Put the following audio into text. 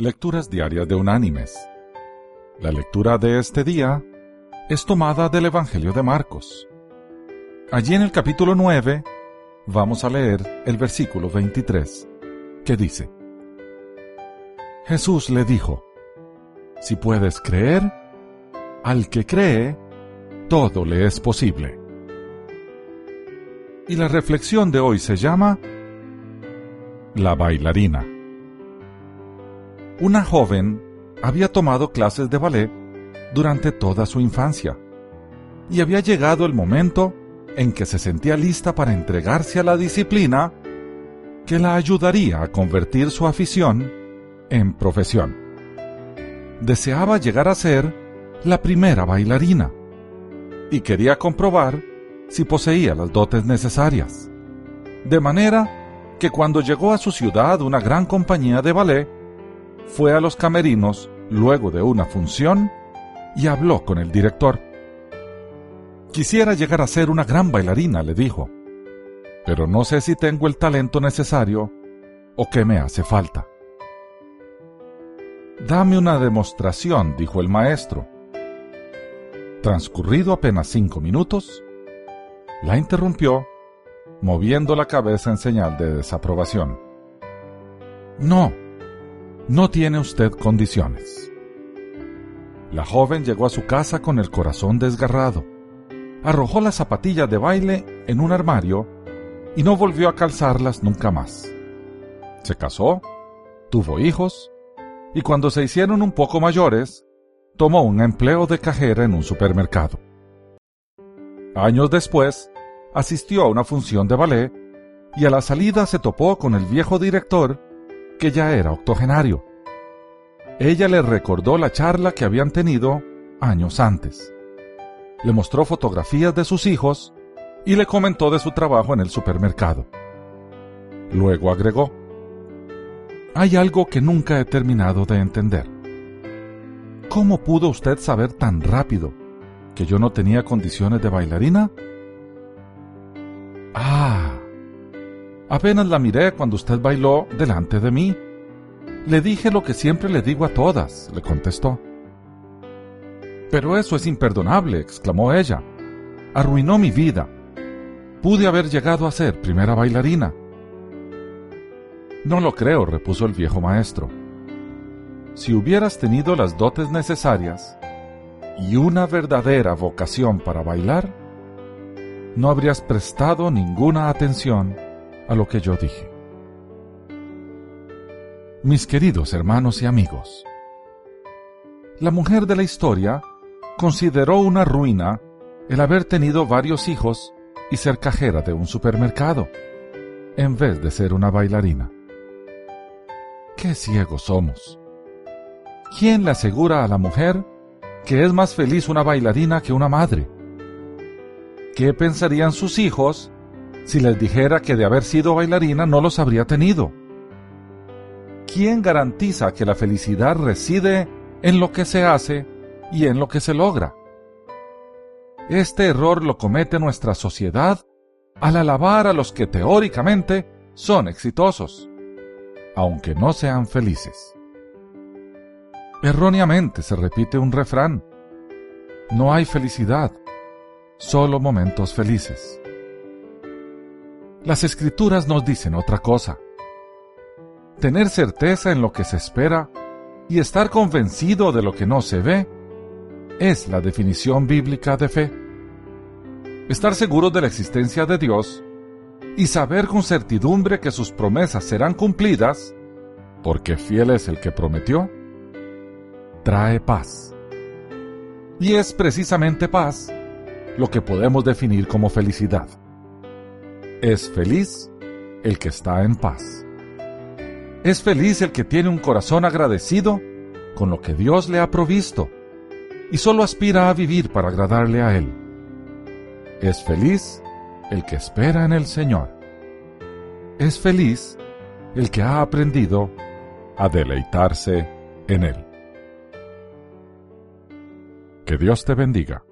Lecturas Diarias de Unánimes. La lectura de este día es tomada del Evangelio de Marcos. Allí en el capítulo 9 vamos a leer el versículo 23, que dice, Jesús le dijo, Si puedes creer, al que cree, todo le es posible. Y la reflexión de hoy se llama La bailarina una joven había tomado clases de ballet durante toda su infancia y había llegado el momento en que se sentía lista para entregarse a la disciplina que la ayudaría a convertir su afición en profesión. Deseaba llegar a ser la primera bailarina y quería comprobar si poseía las dotes necesarias. De manera que cuando llegó a su ciudad una gran compañía de ballet, fue a los camerinos luego de una función y habló con el director. Quisiera llegar a ser una gran bailarina, le dijo, pero no sé si tengo el talento necesario o qué me hace falta. Dame una demostración, dijo el maestro. Transcurrido apenas cinco minutos, la interrumpió, moviendo la cabeza en señal de desaprobación. No, no tiene usted condiciones. La joven llegó a su casa con el corazón desgarrado. Arrojó las zapatillas de baile en un armario y no volvió a calzarlas nunca más. Se casó, tuvo hijos y cuando se hicieron un poco mayores, tomó un empleo de cajera en un supermercado. Años después, asistió a una función de ballet y a la salida se topó con el viejo director que ya era octogenario. Ella le recordó la charla que habían tenido años antes. Le mostró fotografías de sus hijos y le comentó de su trabajo en el supermercado. Luego agregó, hay algo que nunca he terminado de entender. ¿Cómo pudo usted saber tan rápido que yo no tenía condiciones de bailarina? Apenas la miré cuando usted bailó delante de mí. Le dije lo que siempre le digo a todas, le contestó. Pero eso es imperdonable, exclamó ella. Arruinó mi vida. Pude haber llegado a ser primera bailarina. No lo creo, repuso el viejo maestro. Si hubieras tenido las dotes necesarias y una verdadera vocación para bailar, no habrías prestado ninguna atención a lo que yo dije. Mis queridos hermanos y amigos, la mujer de la historia consideró una ruina el haber tenido varios hijos y ser cajera de un supermercado, en vez de ser una bailarina. ¡Qué ciegos somos! ¿Quién le asegura a la mujer que es más feliz una bailarina que una madre? ¿Qué pensarían sus hijos si les dijera que de haber sido bailarina no los habría tenido? ¿Quién garantiza que la felicidad reside en lo que se hace y en lo que se logra? Este error lo comete nuestra sociedad al alabar a los que teóricamente son exitosos, aunque no sean felices. Erróneamente se repite un refrán. No hay felicidad, solo momentos felices. Las escrituras nos dicen otra cosa. Tener certeza en lo que se espera y estar convencido de lo que no se ve es la definición bíblica de fe. Estar seguro de la existencia de Dios y saber con certidumbre que sus promesas serán cumplidas, porque fiel es el que prometió, trae paz. Y es precisamente paz lo que podemos definir como felicidad. Es feliz el que está en paz. Es feliz el que tiene un corazón agradecido con lo que Dios le ha provisto y solo aspira a vivir para agradarle a Él. Es feliz el que espera en el Señor. Es feliz el que ha aprendido a deleitarse en Él. Que Dios te bendiga.